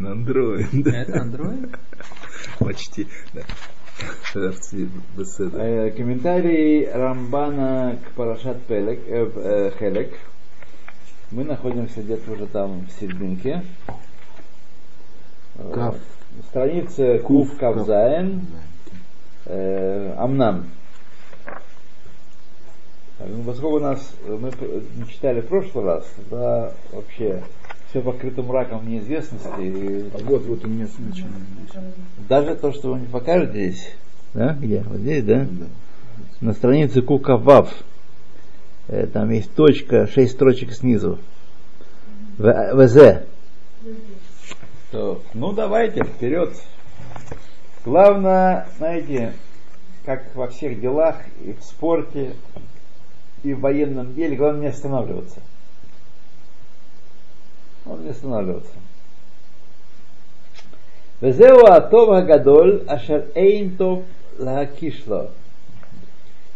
На андроид. Это андроид? Почти, да. Э, комментарий Рамбана к Парашат Пелек, э, э, Хелек. Мы находимся где-то уже там в серединке. Кав. Страница Кув Кавзаен. Э, Амнам. Ну, поскольку у нас мы не читали в прошлый раз, да, вообще все покрыто мраком неизвестности. И а вот, вот у меня начинает. Даже то, что вы не покажете здесь, да, где? Вот здесь, да? да. На странице Кукавав. Э, там есть точка, шесть строчек снизу. ВЗ. То, ну давайте, вперед. Главное, знаете, как во всех делах, и в спорте, и в военном деле, главное не останавливаться. Он не останавливаться. Везеу атов гадоль ашер эйн тов лакишло.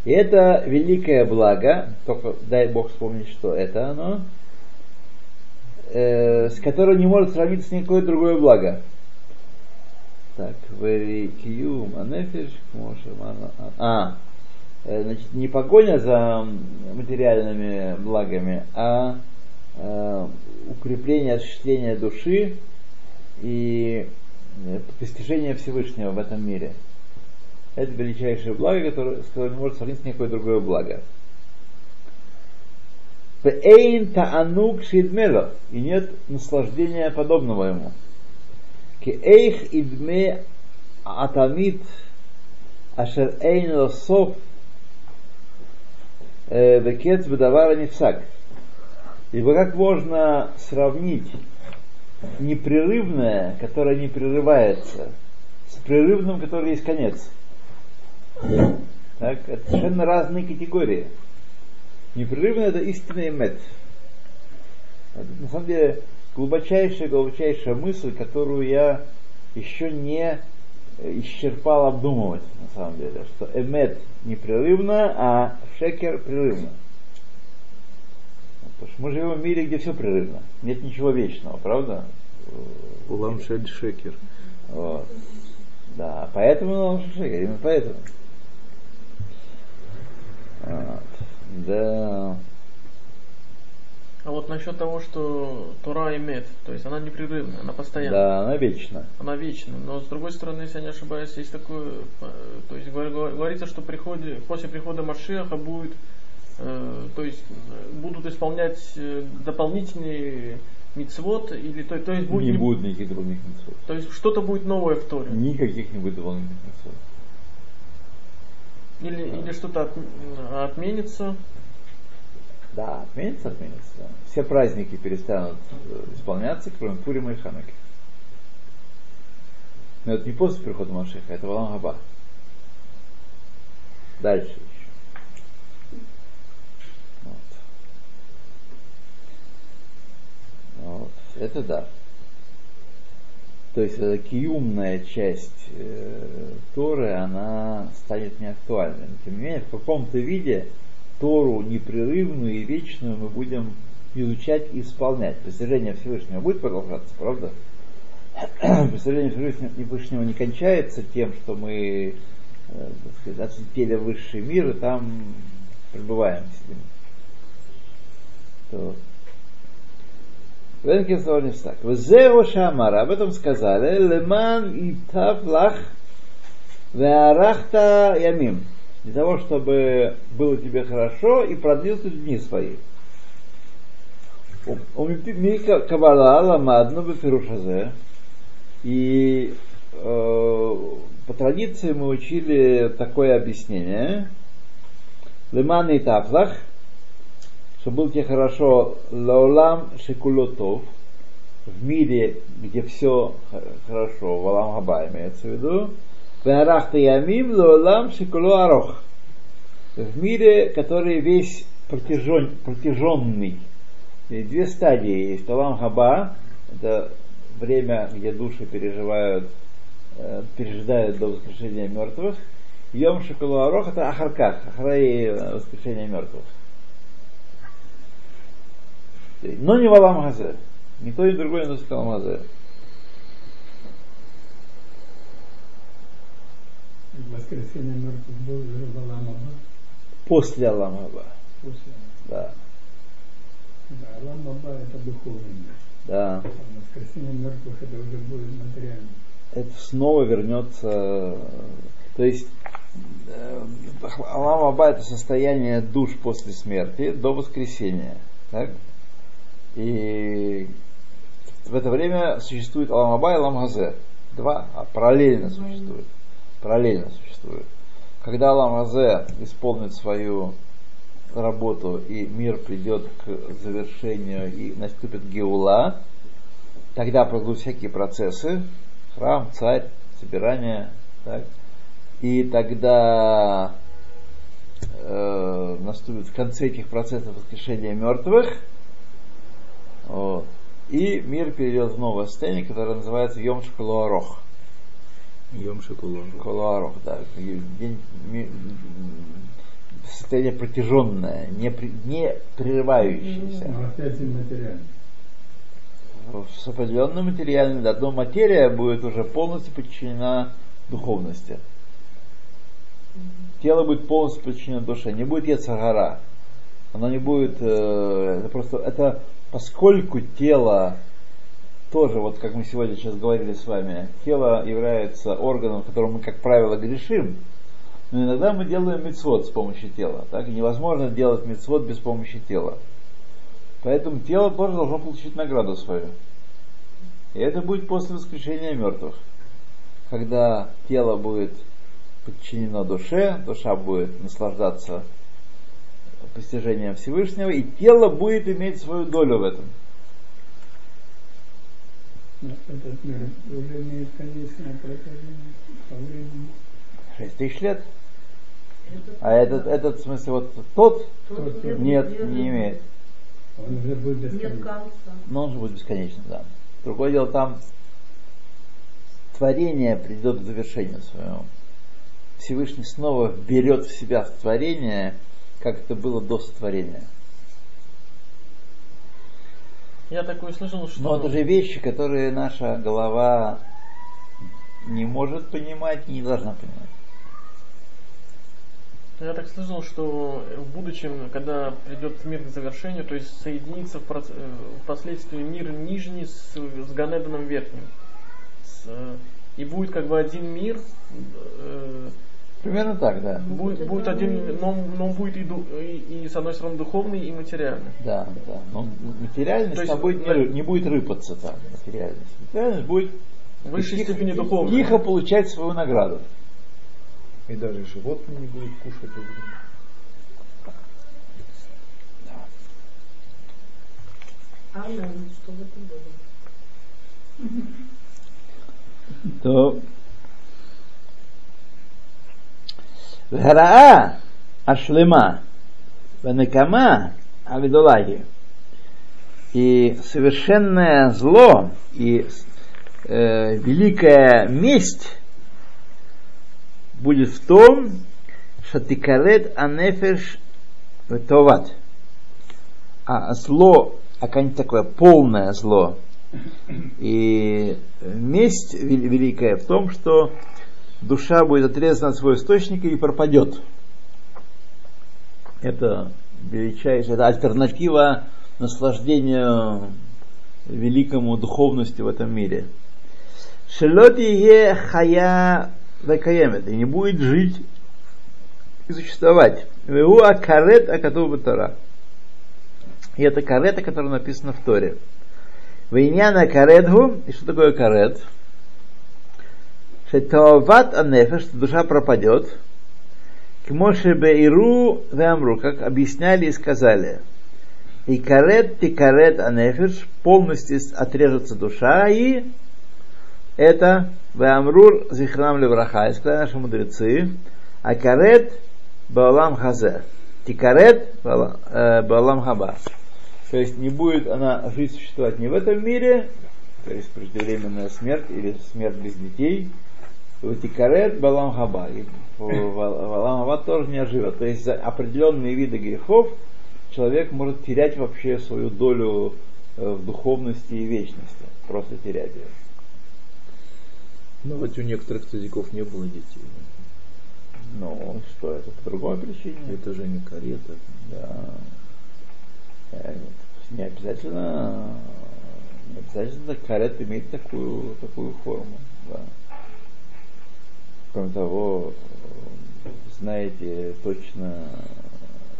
И это великое благо, только дай Бог вспомнить, что это оно, э, с которым не может сравниться никакое другое благо. Так, верикиюм анефиш, а, э, значит, не погоня за материальными благами, а э, укрепление, осуществление души и э, постижение Всевышнего в этом мире. Это величайшее благо, которое, с которым не может сравниться никакое другое благо. Эйн таанук шидмело. И нет наслаждения подобного ему. Ки эйх идме атамит ашер эйн лосов э, векец бедавара нефсак. Ибо как можно сравнить непрерывное, которое не прерывается, с прерывным, который есть конец? Так, это совершенно разные категории. Непрерывное это истинный мед. Это, на самом деле глубочайшая, глубочайшая мысль, которую я еще не исчерпал обдумывать, на самом деле, что эмет непрерывно, а шекер прерывно. Потому что мы живем в мире, где все прерывно. Нет ничего вечного, правда? Улам шель шекер. Вот. Да, поэтому улам шекер, именно поэтому. Вот. Да. А вот насчет того, что Тора имеет, то есть она непрерывная, она постоянная. Да, она вечна. Она вечна. Но с другой стороны, если я не ошибаюсь, есть такое, э, то есть говорится, что приходе, после прихода Машеха будет то есть э, будут исполнять э, дополнительные мицвод или то, то есть будет не, не будет никаких дополнительных мицвод. То есть что-то будет новое в Торе. Никаких не будет дополнительных мицвод. Или, да. или что-то от, отменится. Да, отменится, отменится. Да. Все праздники перестанут исполняться, кроме Пурима и Ханаки. Но это не после прихода Машеха, это Валам Хаба. Дальше. Вот. Это да. То есть эта киумная часть э, Торы, она станет неактуальной. Но тем не менее, в каком-то виде Тору непрерывную и вечную мы будем изучать и исполнять. Постижение Всевышнего будет продолжаться, правда? Постижение Всевышнего не кончается тем, что мы э, сказать, отлетели в высший мир и там пребываем. То Венкин сказал так. Взео шамара, об этом сказали, леман и тавлах веарахта ямим. Для того, чтобы было тебе хорошо и продлил ты дни свои. Мика Кабала ламадну бефирушазе. И э, по традиции мы учили такое объяснение. Леман и тафлах – было тебе хорошо лаулам шикулотов, в мире, где все хорошо, валам хаба имеется в виду, венарахта ямим лаулам шикуло арох, в мире, который весь протяжен, протяженный. И две стадии есть. Алам хаба, это время, где души переживают, э, пережидают до воскрешения мертвых. Йом Шакалу Арох это Ахарках, Ахрай воскрешения мертвых Шейн. Но не Валам Газе. Никто и другой не сказал Мазе. Воскресенье мертвых был уже Валам Аба. После Алам Аба. После. Да. Да, Алам Аба это духовный мир. Да. А воскресенье мертвых это уже будет материально. Это снова вернется. То есть э, Алам Аба это состояние душ после смерти до воскресения. Так? И в это время существует Алам Аба и Алам Хазе. Два а параллельно существуют. Параллельно существуют. Когда Алам Хазе исполнит свою работу и мир придет к завершению и наступит Геула, тогда пройдут всякие процессы, храм, царь, собирание, так, и тогда э, наступит в конце этих процессов воскрешение мертвых, вот, и мир перейдет в новое состояние, которое называется Йом Шкалуарох. Йом. Шкалуарох, да, день, состояние протяженное, не, при- не прерывающееся. Но опять и материальный. с определенным материальным, да, но материя будет уже полностью подчинена духовности. Тело будет полностью подчинено душе, не будет яцагара. Оно не будет, э, это просто, это поскольку тело тоже, вот как мы сегодня сейчас говорили с вами, тело является органом, которым мы, как правило, грешим, но иногда мы делаем мецвод с помощью тела. Так? И невозможно делать мецвод без помощи тела. Поэтому тело тоже должно получить награду свою. И это будет после воскрешения мертвых. Когда тело будет подчинено душе, душа будет наслаждаться постижением Всевышнего, и тело будет иметь свою долю в этом. Шесть тысяч лет. А этот, этот, в смысле, вот тот, Тот, нет, не имеет. Он уже будет конца. Но он же будет бесконечным, да. Другое дело, там творение придет к завершению своему. Всевышний снова берет в себя творение, как это было до сотворения. Я такое слышал, что... Но это же вещи, которые наша голова не может понимать не должна понимать. Я так слышал, что в будущем, когда придет мир к завершению, то есть соединится в проц- э, впоследствии мир нижний с, с Ганеданом верхним. С, э, и будет как бы один мир, э, Примерно так, да. будет, будет один, но, но он будет и, и, и с одной стороны духовный, и материальный. Да, да. Но материальность То есть будет не, не будет рыпаться там, материальность. Материальность будет В высшей тихо, степени духовный. тихо получать свою награду. И даже животные не будут кушать друг друга. Амен, чтобы это было. То Вгараа Ашлема Ванекама Агдулаги и совершенное зло и э, великая месть будет в том, что тикарет анефеш товат. А зло, а такое полное зло, и месть вел- великая в том, что душа будет отрезана от своего источника и пропадет. Это величайшая это альтернатива наслаждению великому духовности в этом мире. Шелот е хая векаемет, и не будет жить и существовать. Вегу акарет акатуба Тора. И это карета, которая написана в Торе. Вейняна каретгу, и что такое карет? Шетават анефеш, что душа пропадет. Кмоше беиру веамру, как объясняли и сказали. И карет ти карет анефеш, полностью отрежется душа, и это веамрур зихрам левраха, и сказали наши мудрецы, а карет баалам хазе. Тикарет баалам хаба. То есть не будет она жить, существовать не в этом мире, то есть преждевременная смерть или смерть без детей. Тикарет балам хаба. И балам хаба тоже не оживет. То есть за определенные виды грехов человек может терять вообще свою долю э, в духовности и вечности. Просто терять ее. Ну, вот у некоторых цадиков не было детей. Ну, что это, по другой причине. Это же не карета. Да. Э, Не обязательно, не обязательно карет иметь такую, такую форму. Да. Кроме того, знаете точно,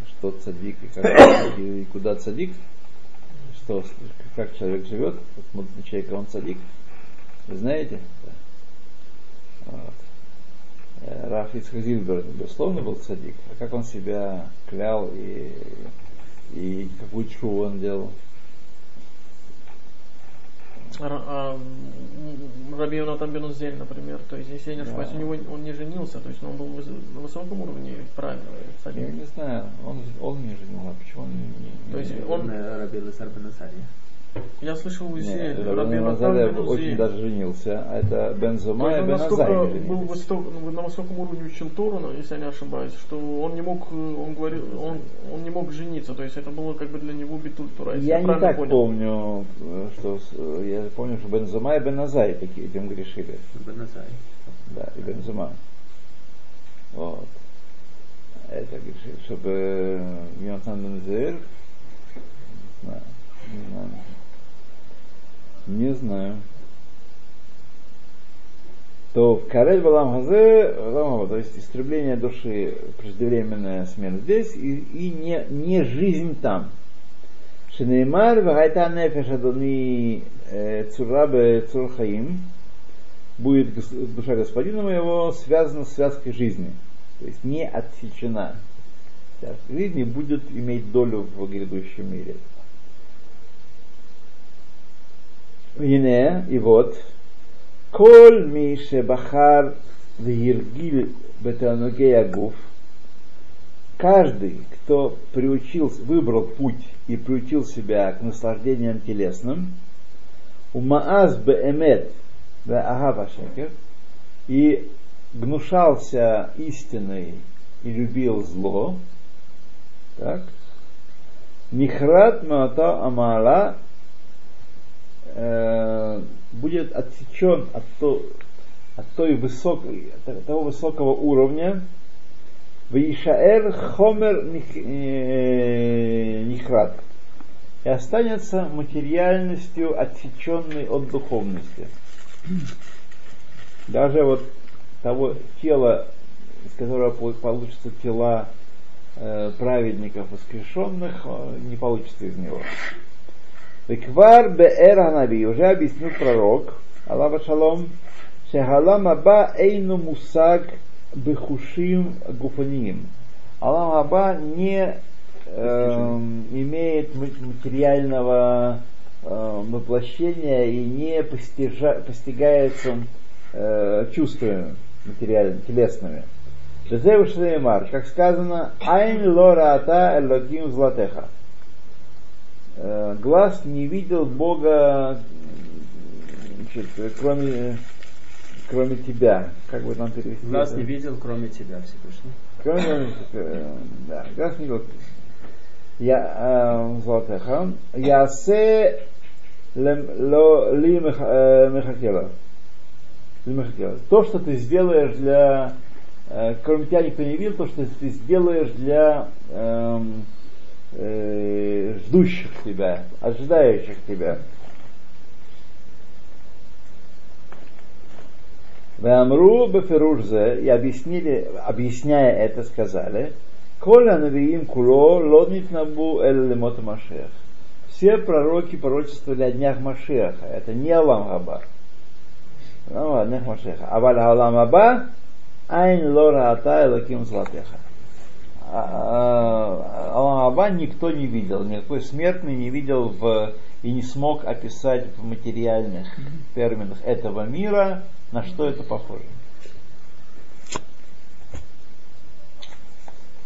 что цадик и, как, и куда цадик, что, как человек живет, вот смотрит на человека, он цадик. Вы знаете? Вот. Раф Ицхак Зильберг, безусловно, был цадик. А как он себя клял и, и какую чуву он делал? Ра- а, м, Раби Йонатан бен Узель, например, то есть, если я не ошибаюсь, Да. у него он не женился, то есть он был на высоком уровне, правильно, Я не знаю, он, он не женил, а почему он не, не- То есть не- он- Я слышал у Нет, Узель, это Раби Рабин бен очень даже женился, а это Бен То Зума есть и он Бен настолько Азай был высок- ну, на высоком уровне учил Тору, но, если я не ошибаюсь, что он не мог, э, он говорил, он, он не мог жениться, то есть это было как бы для него битуль если Я не так понял. помню, что э, я помню, что Бен Зума и Бен Азай такие этим грешили. Бен Асария. Да, и Бен Зума. Вот. Это грешили, чтобы Йонатан Бен Зуэль, не знаю, не знаю. Не знаю. То в Карель Валам Хазе, то есть истребление души, преждевременная смерть здесь и, и не, не жизнь там. Шенеймар вагайта нефеш адони э, цурабе цурхаим будет душа господина моего связана с связкой жизни. То есть не отсечена. Связка жизни будет иметь долю в грядущем мире. הנה, и вот, כל מי שבחר והרגיל בתענוגי הגוף, каждый, кто приучился, выбрал путь и приучил себя к наслаждениям телесным, у Мааз беэмет веагава шекер, и гнушался истиной и любил зло, так, Нихрат Маата Амала э, будет отсечен от, то- от той высокой, от того высокого уровня, Вишаэр Хомер э, Нихрат. И останется материальностью, отсеченной от духовности. Даже вот того тела, из которого по- получатся тела э, праведников воскрешенных, э, не получится из него. Виквар беэр ханави, уже объяснил пророк, Аллаха шалом, шехалам аба эйну мусаг бехушим гуфаниим. Аллах аба не эм, имеет ма- материального э, воплощения и не постижа- постигается э, чувствами материальными, телесными. Как сказано, Айн лораата элогим златеха. Э, Глаз не видел Бога, значит, кроме, кроме тебя. Как бы там перевести? Глаз это? не видел, кроме тебя, Всевышний. Кроме, э, да, глаз не видел. Я, э, златеха. Ясе лем- ло- ли мех- мехакела. То, что ты сделаешь для кроме тебя никто не видел, то, что ты сделаешь для эм, э, ждущих тебя, ожидающих тебя. Вамру беферужзе и объяснили, объясняя это, сказали, Коля навиим куло лоднит набу эль Машех. Все пророки пророчествовали о днях Машеха. Это не Алам Хаба. Ну, о днях Машеха. А валя Алам Аба Айн лора ата элаким златеха. Аллах Аба никто не видел, никакой смертный не видел в, и не смог описать в материальных терминах этого мира, на что это похоже.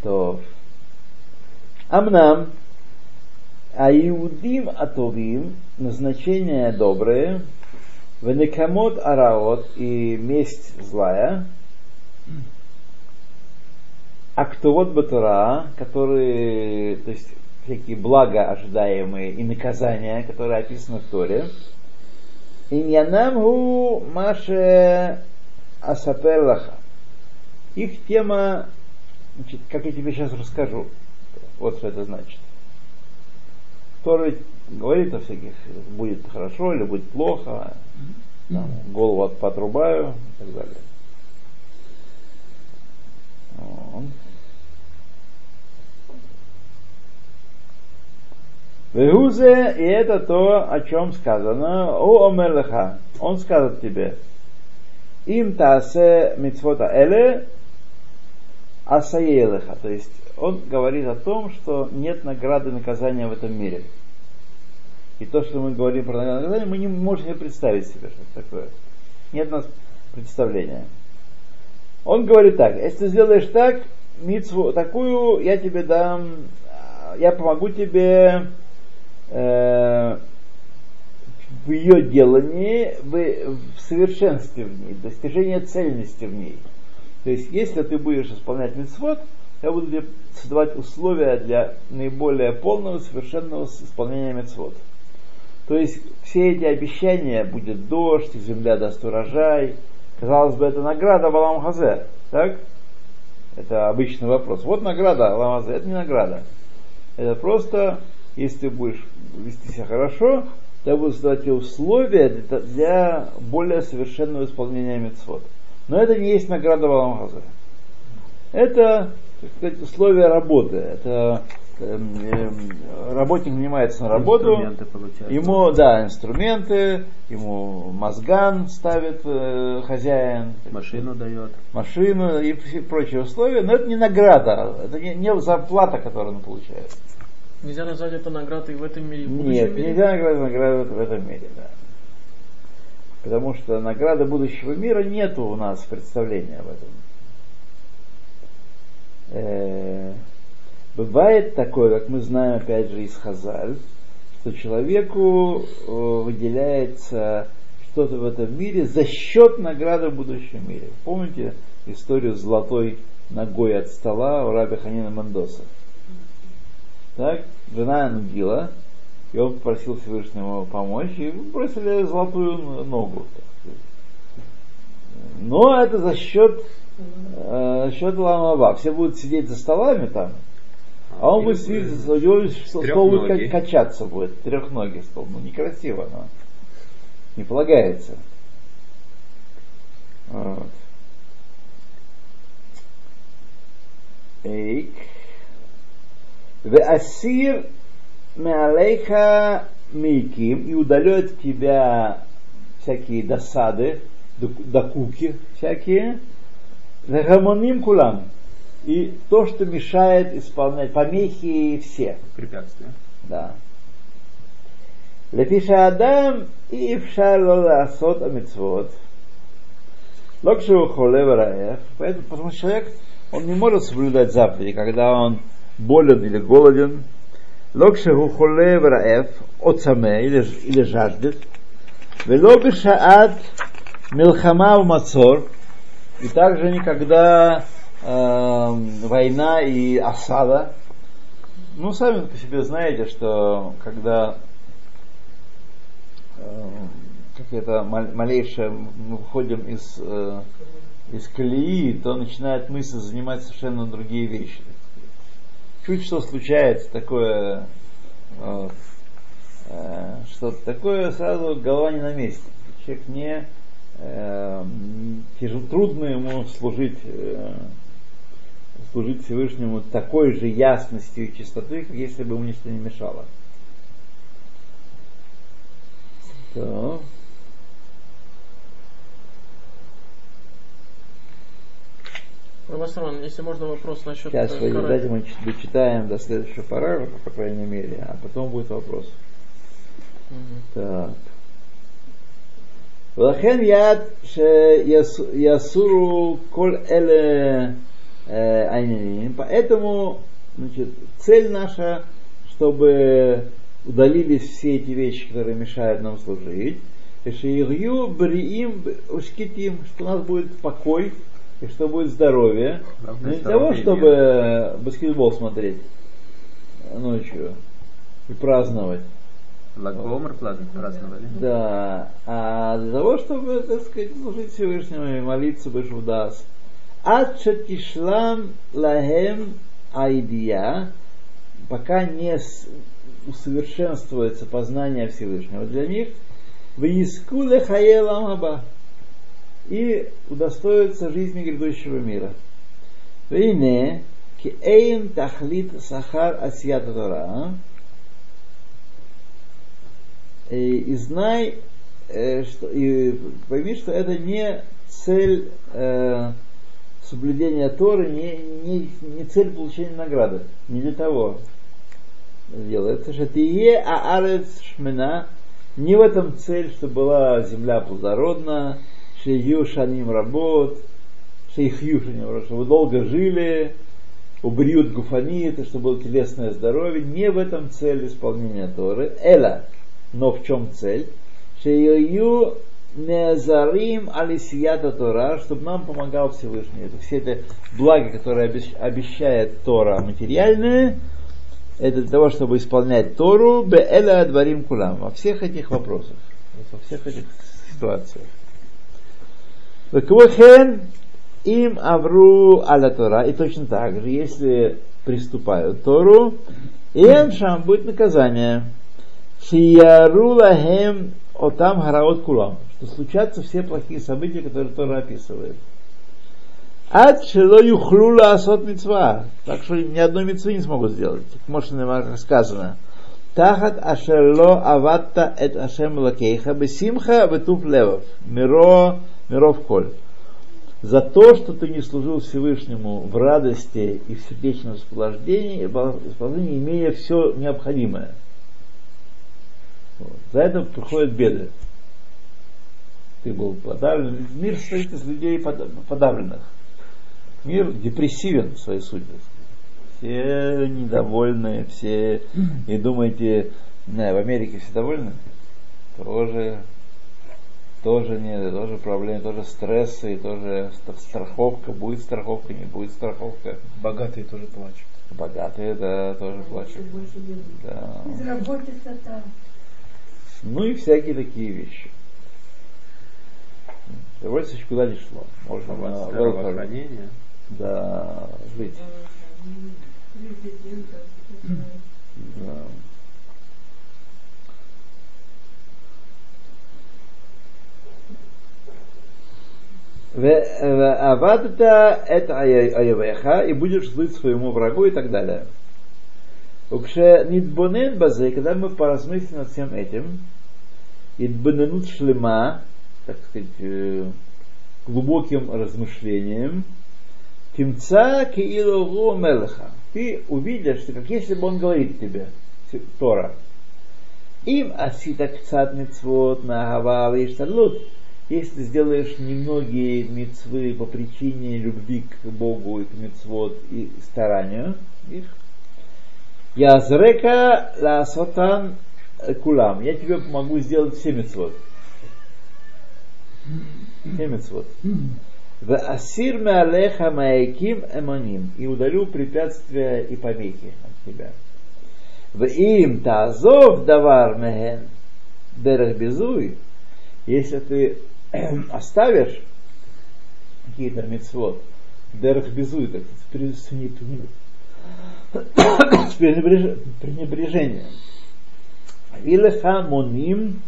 То. Амнам, а иудим атовим, назначение доброе, венекамот араот и месть злая, а кто вот Батура, которые, то есть всякие блага ожидаемые и наказания, которые описаны в Торе, Иньянам гу маше асаперлаха. Их тема, значит, как я тебе сейчас расскажу, вот что это значит. Который говорит о всяких, будет хорошо или будет плохо, там, голову от- потрубаю и так далее. Вот. Вегузе, и это то, о чем сказано, о омерлаха, он скажет тебе, им тасе мицвота эле асаелеха, то есть он говорит о том, что нет награды наказания в этом мире. И то, что мы говорим про награду наказание, мы не можем себе представить себе, что это такое. Нет у нас представления. Он говорит так, если ты сделаешь так, мицву такую, я тебе дам, я помогу тебе э, в ее делании, в, в совершенстве в ней, достижении цельности в ней. То есть, если ты будешь исполнять мицвод, я буду тебе создавать условия для наиболее полного, совершенного исполнения мицвод. То есть, все эти обещания, будет дождь, земля даст урожай, казалось бы, это награда Балам Хазе, так? Это обычный вопрос. Вот награда Балам Хазе, это не награда. Это просто, если ты будешь вести себя хорошо, я буду создавать условия для, для более совершенного исполнения мецвод. Но это не есть награда Балам Хазе. Это, так сказать, условия работы. Это эм, эм, работник нанимается на работу, Инструменты ему, да, инструменты, ему мозган ставит э, хозяин, Машину дает. машину и все прочие условия, но это не награда, это не, не зарплата, которую он получает. Нельзя назвать это наградой в этом мире. в Нет, мире? нельзя наградить награду в этом мире, да. Потому что награды будущего мира нету у нас представления об этом. Э, Бывает такое, как мы знаем опять же из Хазаль, что человеку э, выделяется что-то в этом мире за счет награды в будущем мире. Помните историю с золотой ногой от стола у раби Ханина Мандоса? Так, жена Ангила, и он попросил Всевышнего помочь, и бросили золотую ногу. Но это за счет, э, за счет Ламаба. Все будут сидеть за столами там, а он будет сидеть, у него стол будет качаться будет, трехногий стол. Ну, некрасиво, но не полагается. Вот. Эйк. Веасир меалейха мейким и удалет тебя всякие досады, док- докуки всякие, вегамоним кулам. И то, что мешает исполнять помехи все. Препятствия. Да. Лефиша Адам и Ифшар Асот Амитсвот. Локшеву Холевараев. Поэтому, потому что человек, он не может соблюдать заповеди, когда он болен или голоден. Локшеву Холевараев от саме или, или жаждет. Велобишаат Милхама в Мацор. И также никогда эм, война и осада. Ну, сами по себе знаете, что когда э, какая-то мал- малейшая, мы выходим из, э, из колеи, то начинает мысль занимать совершенно другие вещи. Чуть что случается такое, вот, э, что-то такое, сразу голова не на месте. Человек не э, тяжело, трудно ему служить, э, служить Всевышнему такой же ясностью и чистотой, как если бы ему ничто не мешало. Так. Равасарман, если можно вопрос насчет Сейчас э, вы Кара- дайте мы чуть- дочитаем до следующего параграфа, по крайней мере, а потом будет вопрос. Мгм. Так. ולכן יד שיסורו כל אלה э, העניינים, поэтому значит, цель наша, чтобы удалились все эти вещи, которые мешают нам служить, и шиирью бриим ушкитим, что у нас будет покой, и что будет здоровье. Не для того, чтобы баскетбол смотреть ночью и праздновать. Лагомер праздновали. Да, а для того, чтобы, так сказать, служить Всевышнему и молиться бы даст. Ачатишлам лахем айдия, пока не усовершенствуется познание Всевышнего для них, в Искуле Хаелам Аба и удостоится жизни грядущего мира. Вейне кеэйм тахлит сахар асията Тора. И, знай, э, что, и пойми, что это не цель э, соблюдения Торы, не, не, не цель получения награды. Не для того делается. Что ты е аарец шмена, не в этом цель, чтобы была земля плодородна, шею шаним работ, шейхью шаним чтобы долго жили, убриют гуфанит, чтобы было телесное здоровье. Не в этом цель исполнения Торы. Эла. Но в чем цель? Шею Незарим алисията Тора, чтобы нам помогал Всевышний. Это все это благо, которое обещ- обещает Тора материальное, это для того, чтобы исполнять Тору, беэля адварим кулам, во всех этих вопросах, во всех этих ситуациях. Веквохен им авру аля Тора, и точно так же, если приступают Тору, и шам будет наказание. Шияру лахем отам хараот кулам, что случатся все плохие события, которые Тора описывает. Ад шело юхлу асот мецва. Так что ни одной мецвы не смогут сделать. Как как сказано. Тахат ашерло аватта эт ашем лакейха бесимха ветуф левов. Миро, миров коль. За то, что ты не служил Всевышнему в радости и в сердечном расположении, расположении, имея все необходимое. Вот. За это приходят беды. Ты был подавлен. Мир состоит из людей под- подавленных. Мир депрессивен в своей сути. Все недовольны, все... И думаете, не в Америке все довольны? Тоже, тоже нет, тоже проблемы, тоже стрессы, тоже ст- страховка, будет страховка, не будет страховка. Богатые тоже плачут. Богатые, да, тоже плачут. Да. Безработица там. Ну и всякие такие вещи. Довольно куда не шло. Можно welfare, Здравоохранение. да, жить. Президента. Да. Авадта это аявеха, и будешь слыть своему врагу и так далее. Укше нидбонен базе, когда мы поразмыслим над всем этим, идбоненут шлема, так сказать, э, глубоким размышлением, Тимца киилогу мелеха. Ты увидишь, что как если бы он говорит тебе, Тора, им асита кцат мицвот нагава иштадлут. Если сделаешь немногие мицвы по причине любви к Богу и к мицвот и старанию их, Язрека ла сотан кулам. Я тебе помогу сделать все мицвот. Все мицвот. В асир алеха маяким эманим. И удалю препятствия и помехи от тебя. В им тазов давар мехен дерех безуй. Если ты оставишь мецвод, дерех безуй, так сказать, при- с не- с пренебреж- пренебрежением. Вилеха моним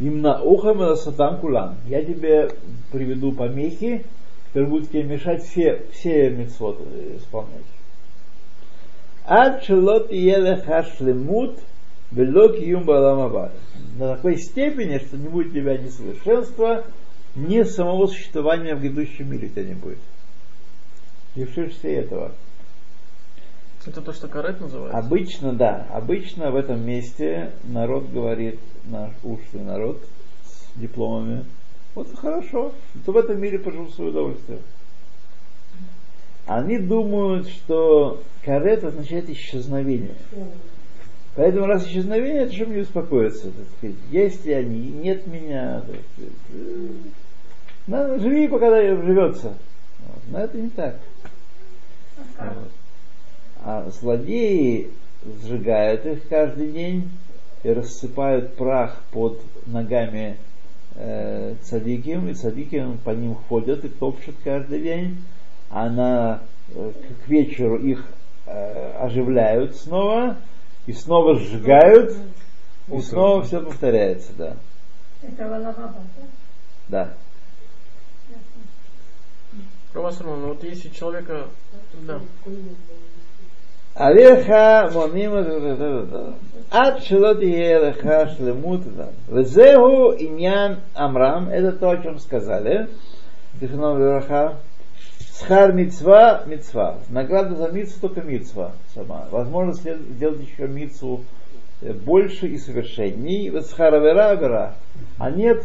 им на ухам сатан кулам. Я тебе приведу помехи, которые будут тебе мешать все, все митцвот исполнять. Ад шелот елеха шлемут белок юм баламаба. На такой степени, что не будет у тебя ни совершенства, ни самого существования в грядущем мире у тебя не будет. Лишишься этого. Это то, что карет называется? Обычно, да, обычно в этом месте народ говорит, наш ушлый народ с дипломами, вот хорошо, то в этом мире пожил свое удовольствие. Они думают, что карет означает исчезновение. Поэтому раз исчезновение, то что мне беспокоиться? Так сказать, есть ли они, нет меня. Так сказать. Надо, живи, пока живется. Вот. Но это не так. Вот. А злодеи сжигают их каждый день и рассыпают прах под ногами э, цадиким, и цадики по ним ходят и топчут каждый день. а на, э, к вечеру их э, оживляют снова, и снова сжигают, и Утром. снова все повторяется, да. Это Валахаба, да? Да. Равасрман, вот если человека, да, עליך מונים עד שלא תהיה לך שלמות וזהו עניין אמרם, это то, о чем сказали, Зихном Вераха, Схар мицва, мицва. Награда за мицву только мицва сама. Возможно сделать еще мицву э, больше и совершенней. Схара вера, вера. А нет,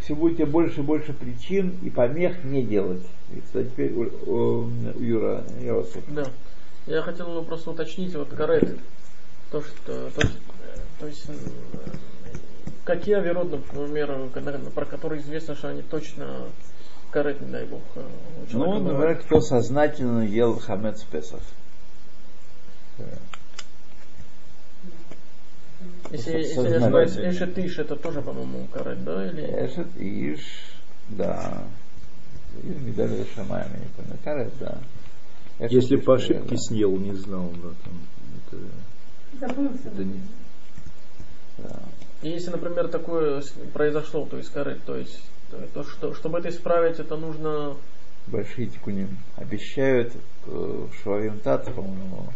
все будете больше и больше причин и помех не делать. И, кстати, теперь у, у- у Юра Иосиф. да. Я хотел бы просто уточнить, вот карет, то, что, то, то есть, э, какие аверот, например, про которые известно, что они точно карет, не дай бог, э, Ну, например, бывают. кто сознательно ел хамец Песах. Если, если я ошибаюсь, эшет иш, это тоже, по-моему, карет, да? Или... Эшет, Иш, да. Или медаль Шамаем, я не помню. Карет, да. Эшет, Если по ошибке съел, не знал, да, там, это, Забылся. это не- Да. И если, например, такое произошло, то есть карет, то есть, то, то что, чтобы это исправить, это нужно Большие тикуним. Обещают э, Шуавим Тат, по-моему,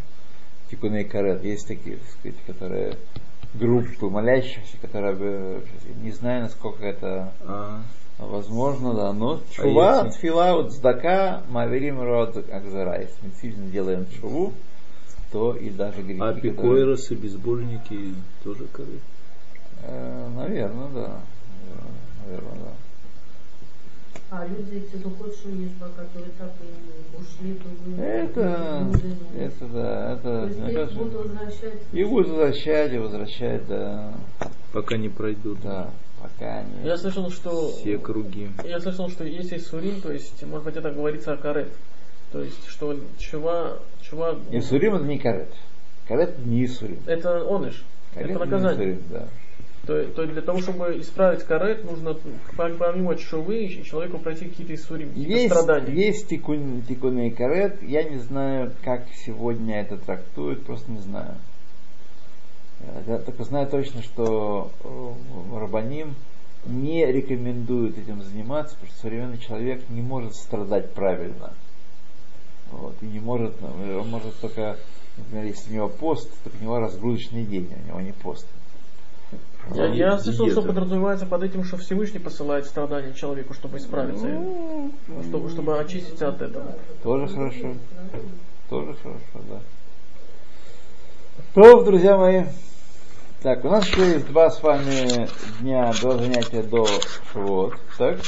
тикуны и карет. Есть такие, так сказать, которые группы молящихся, которые не знаю, насколько это А, Возможно, да. Но чува, если- тфила, вот сдака, маверим род акзара. Если мы сильно делаем чуву, то и даже грехи, а которые- пикойросы, безбожники тоже коры. Э, наверное, да. Наверное, да. А люди эти духовные нишба, которые так и ушли в другую Это, это да, это, То есть их будут возвращать. и будут возвращать, и возвращать, да, Пока не пройдут да, пока не. Я слышал, что все круги. я слышал, что если сурим, то есть, может быть, это говорится о карет. То есть, что чува, чува, Не сурим это не карет. Карет это не сурим. это оныш, Карет это не наказание. сурим, да. То, то для того, чтобы исправить карет, нужно пом- помимо чувы человеку пройти какие-то какие-то Есть, страдания. есть тикун, тикуны и карет. Я не знаю, как сегодня это трактуют, просто не знаю. Я только знаю точно, что э, Рабаним не рекомендуют этим заниматься, потому что современный человек не может страдать правильно. Вот, и не может, ну, он может только, например, если у него пост, то у него разгрузочный день, у него не пост. Я, я слышал, что подразумевается под этим, что Всевышний посылает страдания человеку, чтобы исправиться, Ну, чтобы, чтобы очиститься от этого. Тоже хорошо. Тоже хорошо, да. То, друзья мои. Так, у нас еще есть два с вами дня до занятия до Шивот. Так?